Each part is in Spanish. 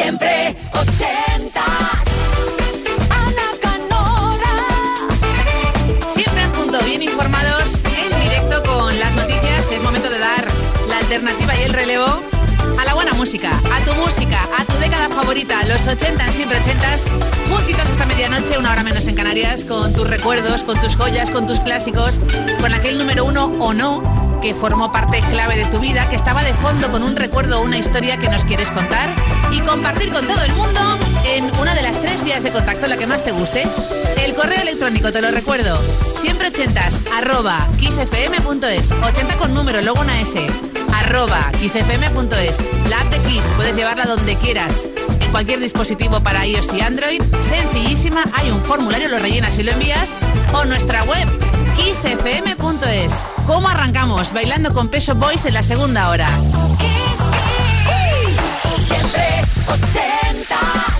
Siempre ochentas. Ana Canora. Siempre al punto, bien informados, en directo con las noticias. Es momento de dar la alternativa y el relevo a la buena música, a tu música, a tu década favorita, los 80 en siempre 80 juntitos hasta medianoche, una hora menos en Canarias, con tus recuerdos, con tus joyas, con tus clásicos, con aquel número uno o no que formó parte clave de tu vida, que estaba de fondo con un recuerdo o una historia que nos quieres contar y compartir con todo el mundo en una de las tres vías de contacto, la que más te guste. El correo electrónico, te lo recuerdo, siempre ochentas, arroba kissfm.es, 80 con número, luego una S, arroba kissfm.es. La app de Kiss, puedes llevarla donde quieras, en cualquier dispositivo para iOS y Android, sencillísima, hay un formulario, lo rellenas y lo envías, o nuestra web, kissfm.es. ¿Cómo arrancamos? Bailando con Peso Boys en la segunda hora. Siempre ochentas.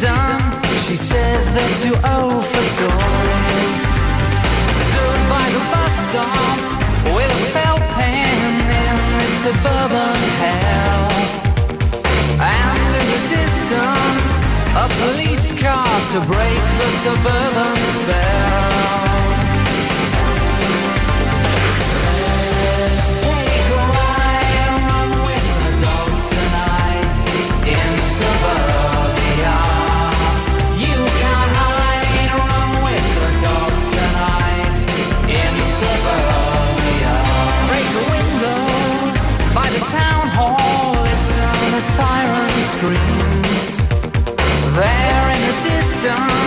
Done. She says they're too old for toys. Stood by the bus stop with a felt pen in this suburban hell. And in the distance, a police car to break the suburban spell. Screams. There in the distance,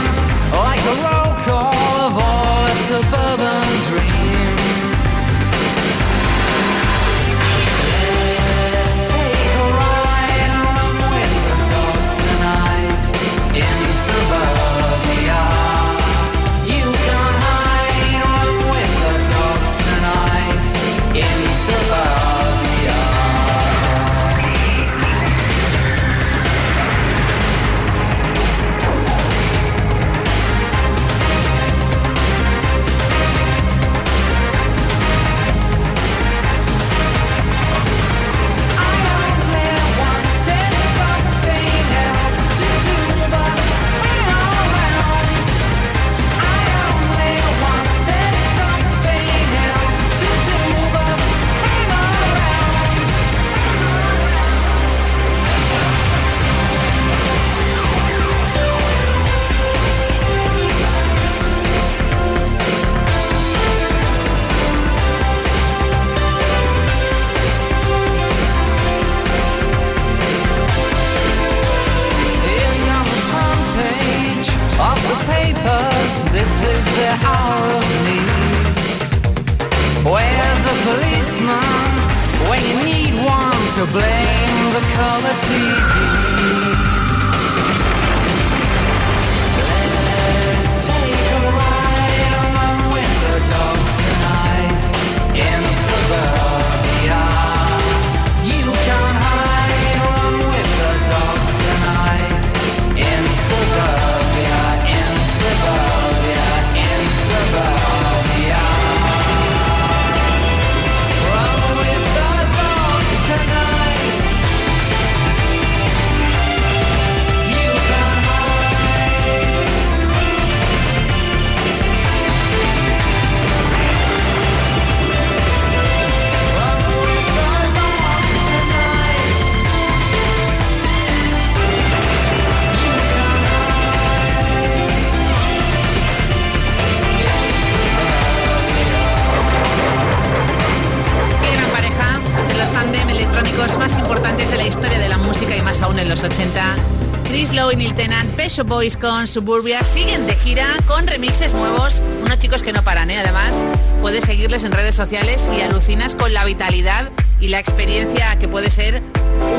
Boys con Suburbia siguen de gira con remixes nuevos, unos chicos que no paran, ¿eh? además. Puedes seguirles en redes sociales y alucinas con la vitalidad y la experiencia que puede ser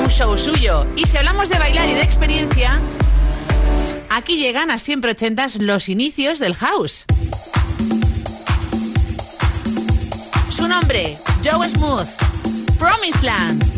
un show suyo. Y si hablamos de bailar y de experiencia, aquí llegan a siempre ochentas los inicios del house. Su nombre, Joe Smooth, Promised Land.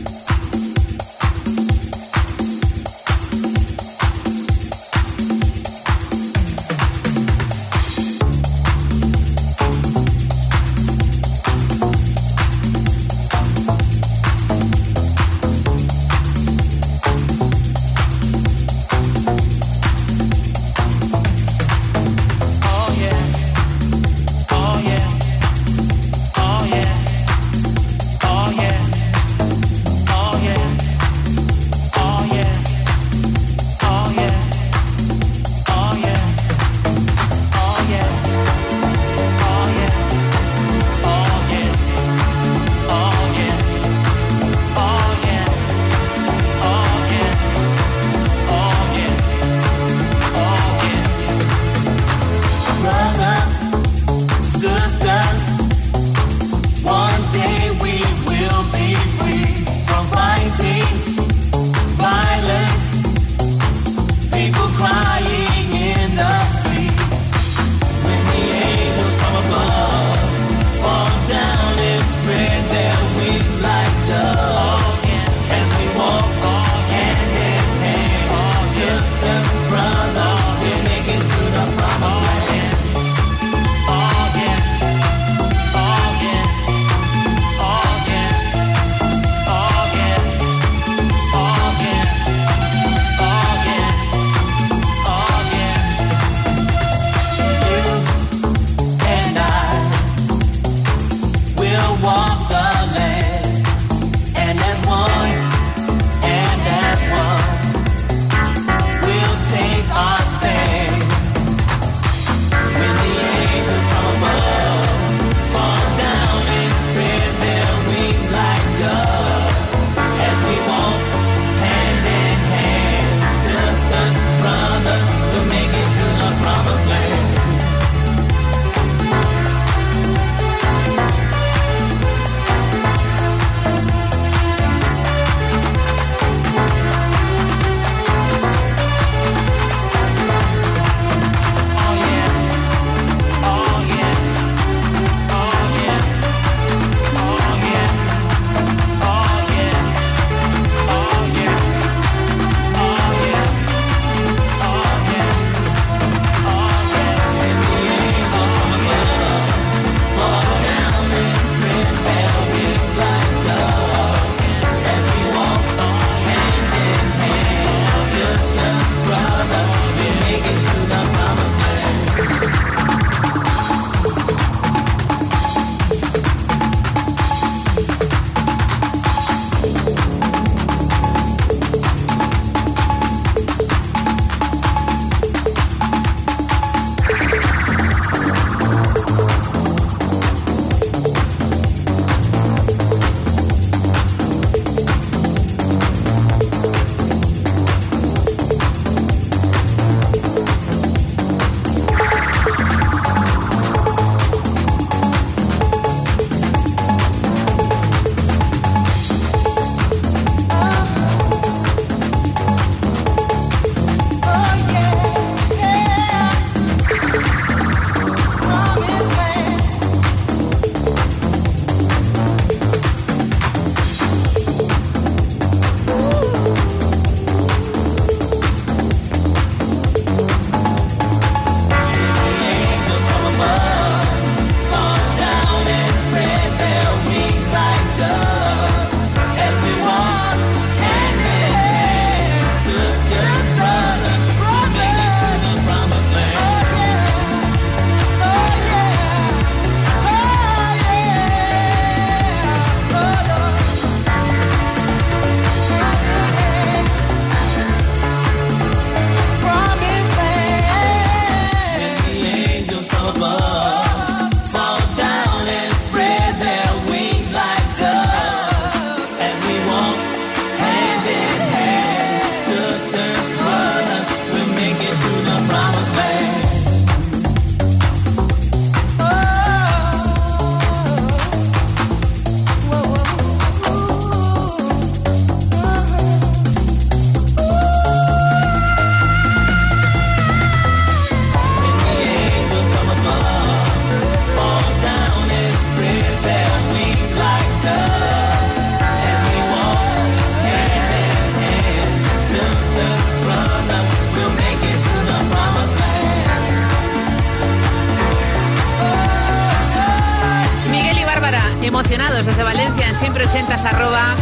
Emocionados desde Valencia en siempre 80 arroba.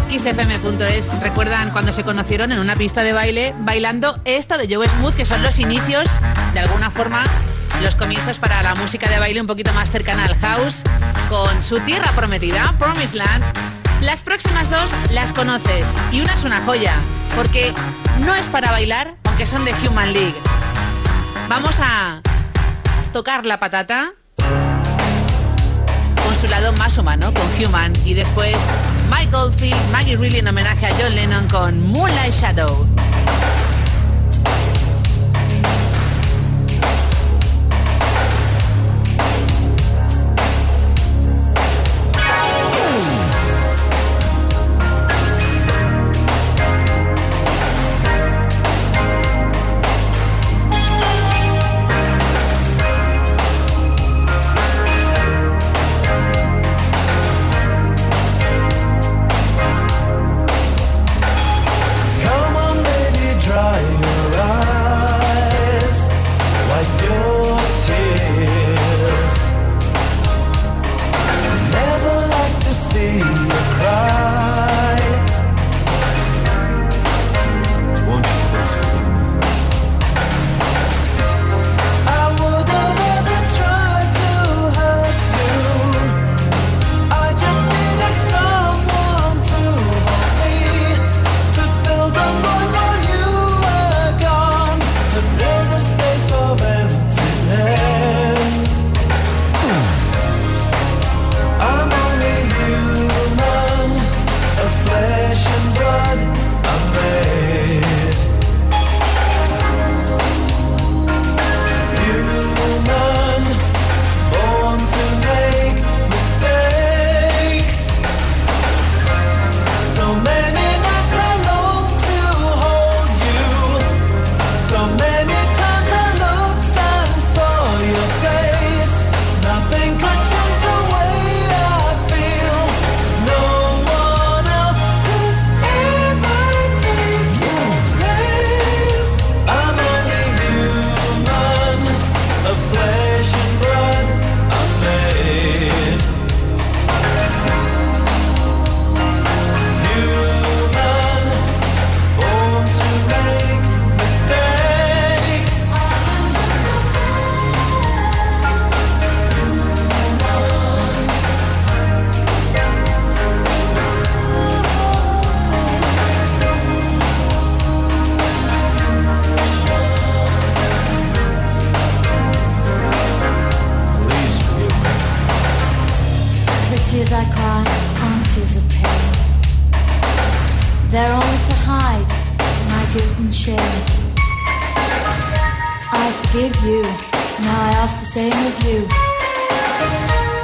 Recuerdan cuando se conocieron en una pista de baile bailando esto de Joe Smooth, que son los inicios, de alguna forma, los comienzos para la música de baile un poquito más cercana al house, con su tierra prometida, Promised Land. Las próximas dos las conoces y una es una joya, porque no es para bailar, aunque son de Human League. Vamos a tocar la patata su lado más humano, con Human, y después Michael Field, Maggie Reilly en homenaje a John Lennon con Moonlight Shadow.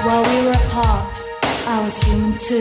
While we were apart, I was human too.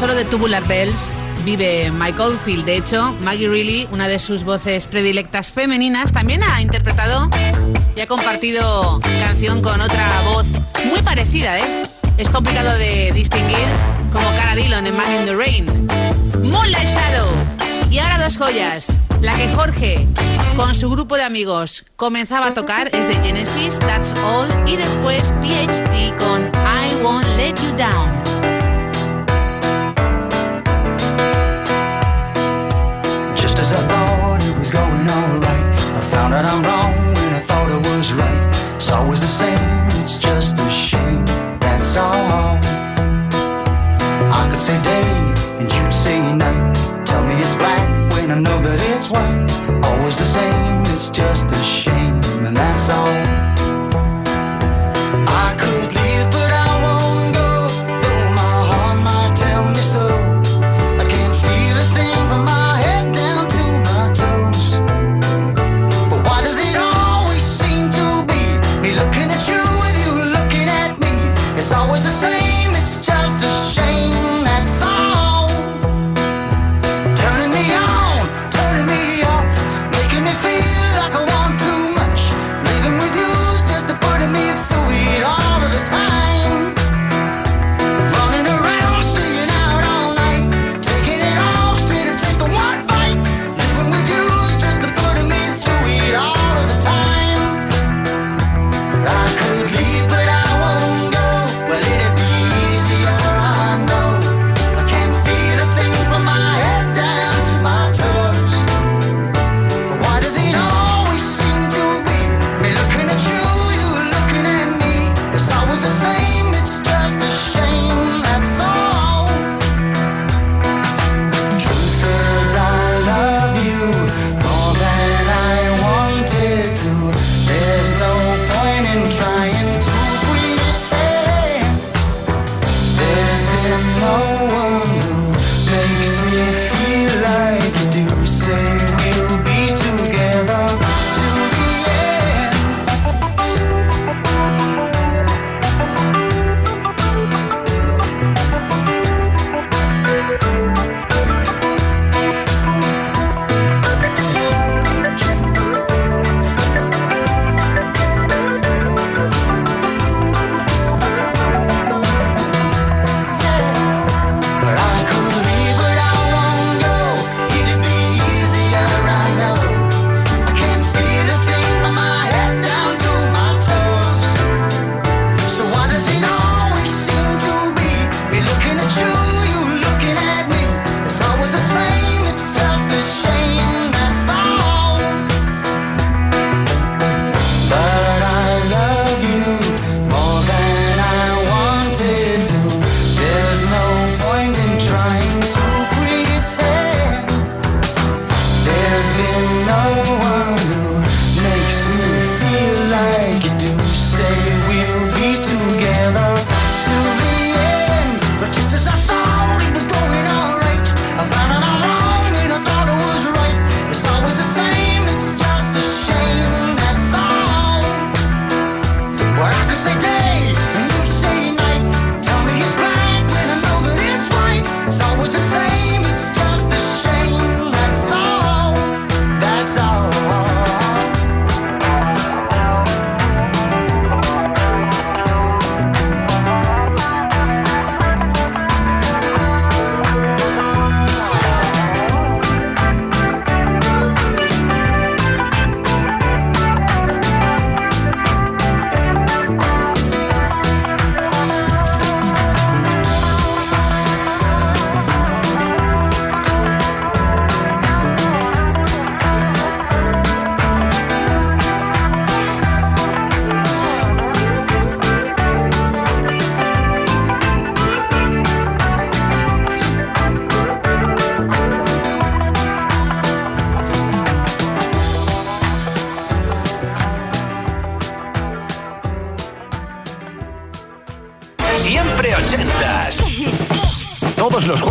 solo de Tubular Bells vive Mike Oldfield. De hecho, Maggie Reilly, una de sus voces predilectas femeninas, también ha interpretado y ha compartido canción con otra voz muy parecida, ¿eh? Es complicado de distinguir como Cara Dillon en Man in the Rain. Moonlight Shadow. Y ahora dos joyas. La que Jorge, con su grupo de amigos, comenzaba a tocar es de Genesis, That's All, y después PhD con I Won't Let You Down. going alright. I found out I'm wrong when I thought I was right. It's always the same, it's just a shame, that's all. I could say day and you'd say night. Tell me it's black when I know that it's white. Always the same, it's just a shame, and that's all.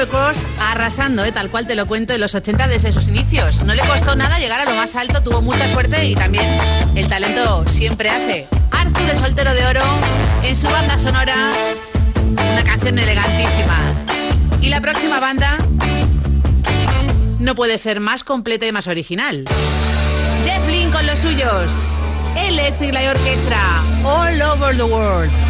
tejano Christopher Cross arrasando, ¿eh? tal cual te lo cuento, en los 80 desde sus inicios. No le costó nada llegar a lo más alto, tuvo mucha suerte y también el talento siempre hace. Arthur, el soltero de oro, en su banda sonora, una canción elegantísima. Y la próxima banda no puede ser más completa y más original. Zeppelin con los suyos. Electric Light Orchestra, All Over the World.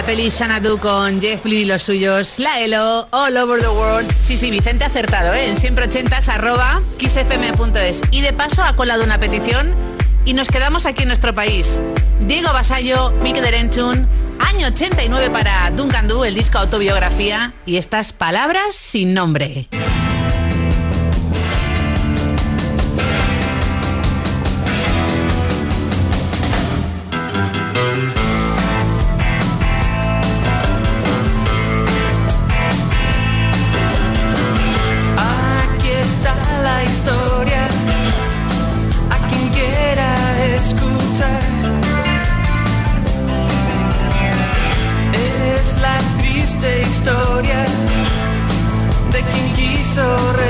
la peli Xanadu con Jeff Lee y los suyos, la Elo, All Over the World. Sí, sí, Vicente acertado, ¿eh? En siempre ochentas, arroba kissfm.es. Y de paso ha colado una petición y nos quedamos aquí en nuestro país. Diego Basallo, Mikel Derentun, año 89 para Duncan Du, el disco autobiografía, y estas palabras sin nombre. sorrede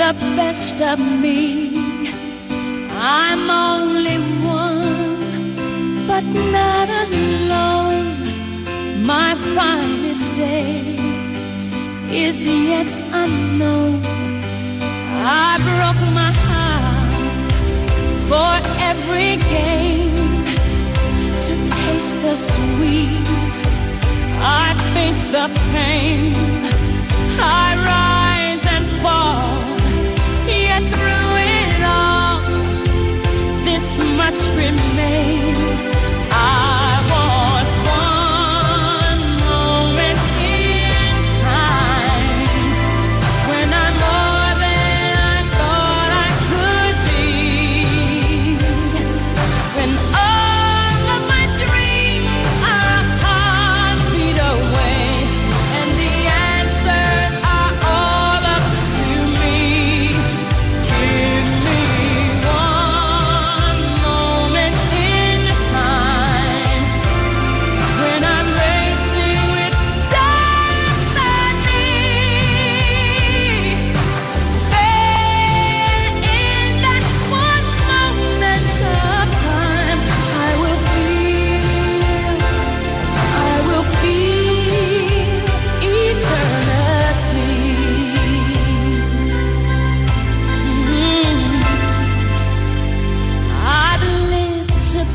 the best of me. I'm only one, but not alone. My finest day is yet unknown. I broke my heart for every gain to taste the sweet. I face the pain. I rise and fall. Through it all, this much remains.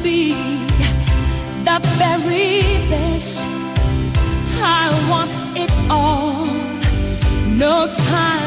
be the very best. I want it all, no time.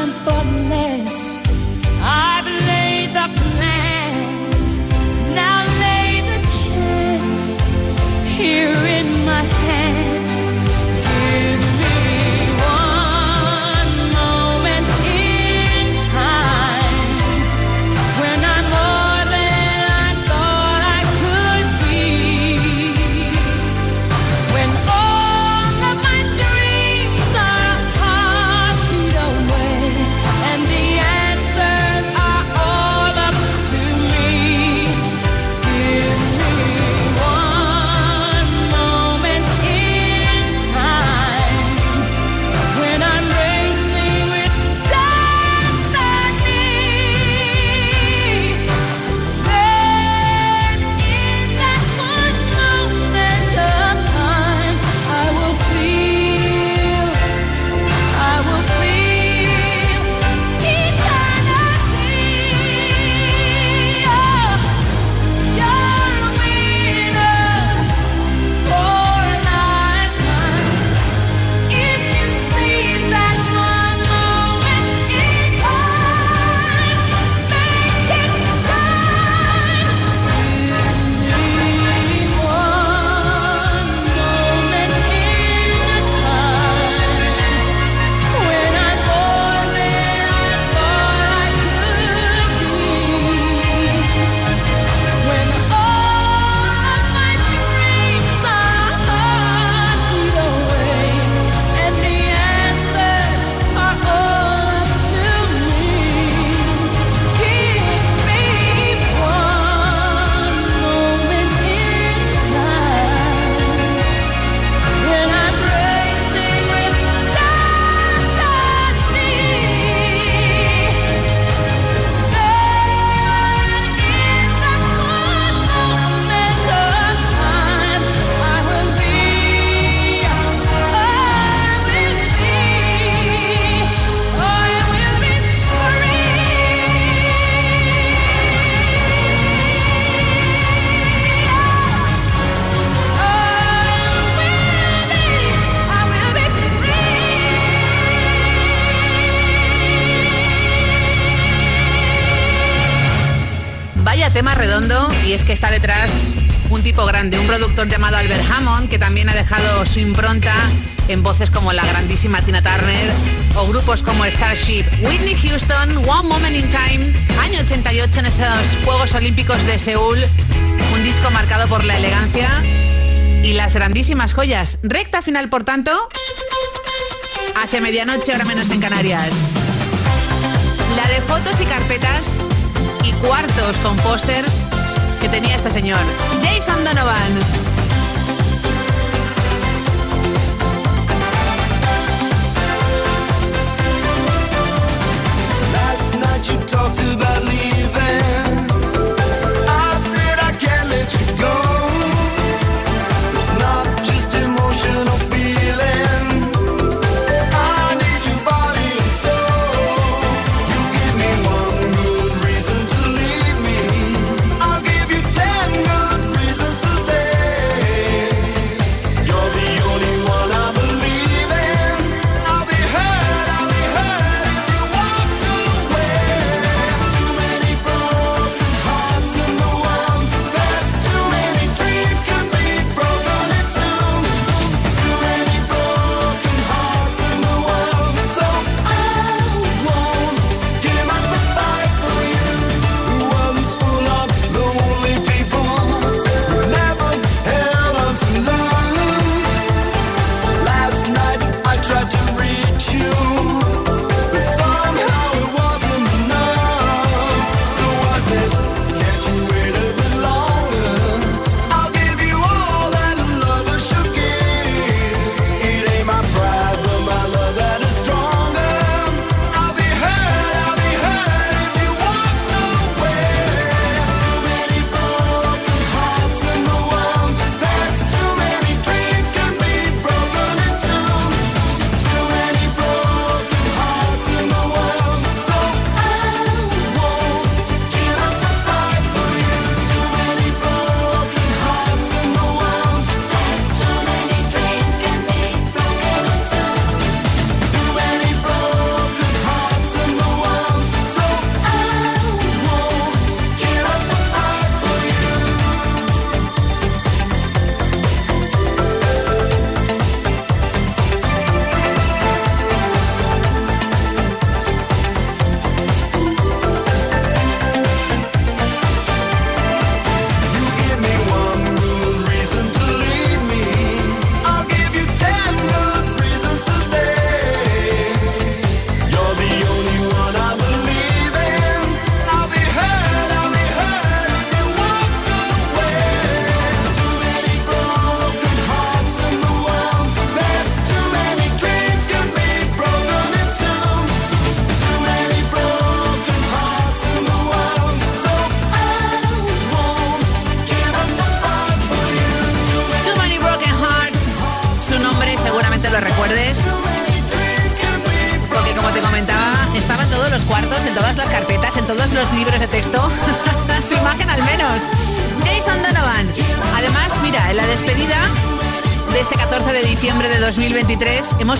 está detrás un tipo grande, un productor llamado Albert Hammond, que también ha dejado su impronta en voces como la grandísima Tina Turner o grupos como Starship, Whitney Houston, One Moment in Time, año 88 en esos Juegos Olímpicos de Seúl, un disco marcado por la elegancia y las grandísimas joyas. Recta final, por tanto, hacia medianoche, ahora menos en Canarias. La de fotos y carpetas y cuartos con pósters tenía este señor, Jason Donovan.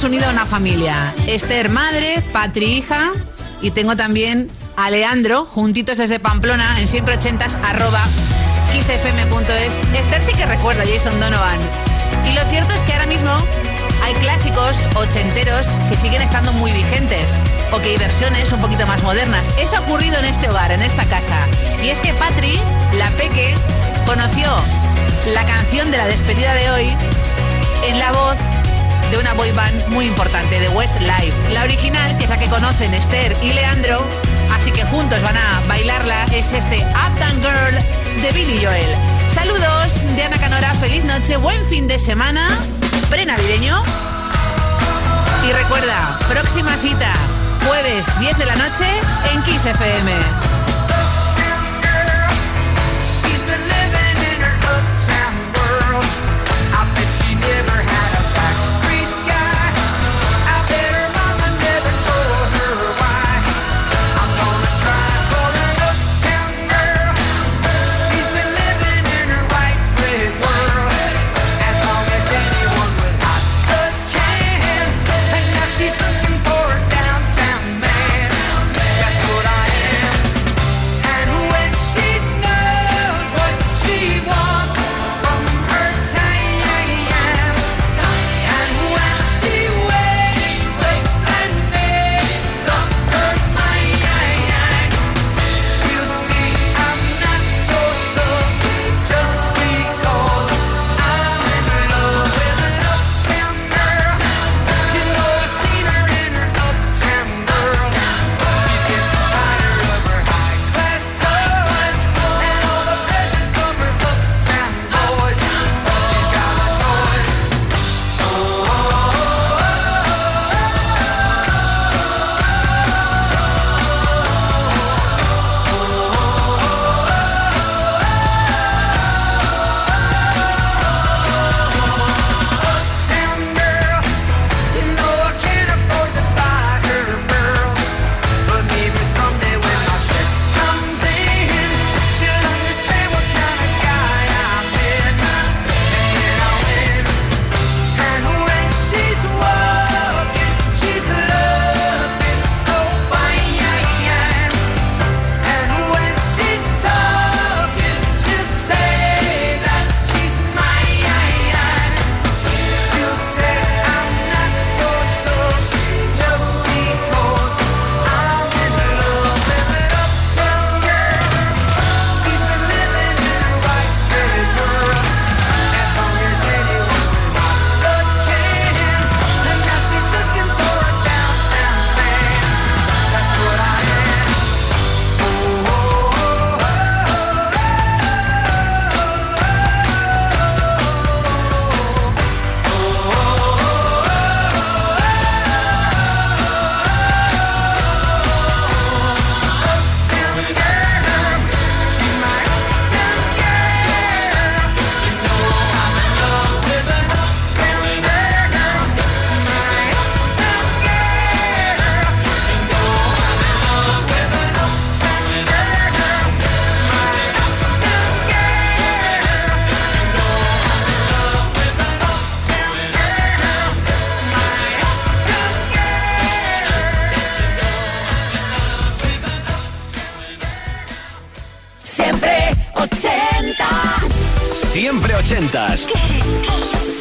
Unido a una familia. Esther madre, Patri hija y tengo también a Leandro, juntitos desde Pamplona, en siempre ochentas, arroba kissfm.es. Esther sí que recuerda Jason Donovan. Y lo cierto es que ahora mismo hay clásicos ochenteros que siguen estando muy vigentes o que hay versiones un poquito más modernas. Eso ha ocurrido en este hogar, en esta casa. Y es que Patri, la peque, conoció la canción de la despedida de hoy en la voz de una boy band muy importante, de Westlife. La original, que es la que conocen Esther y Leandro, así que juntos van a bailarla, es este Uptown Girl de Billy Joel. Saludos de Ana Canora, feliz noche, buen fin de semana, prenavideño. Y recuerda, próxima cita, jueves 10 de la noche en Kiss FM.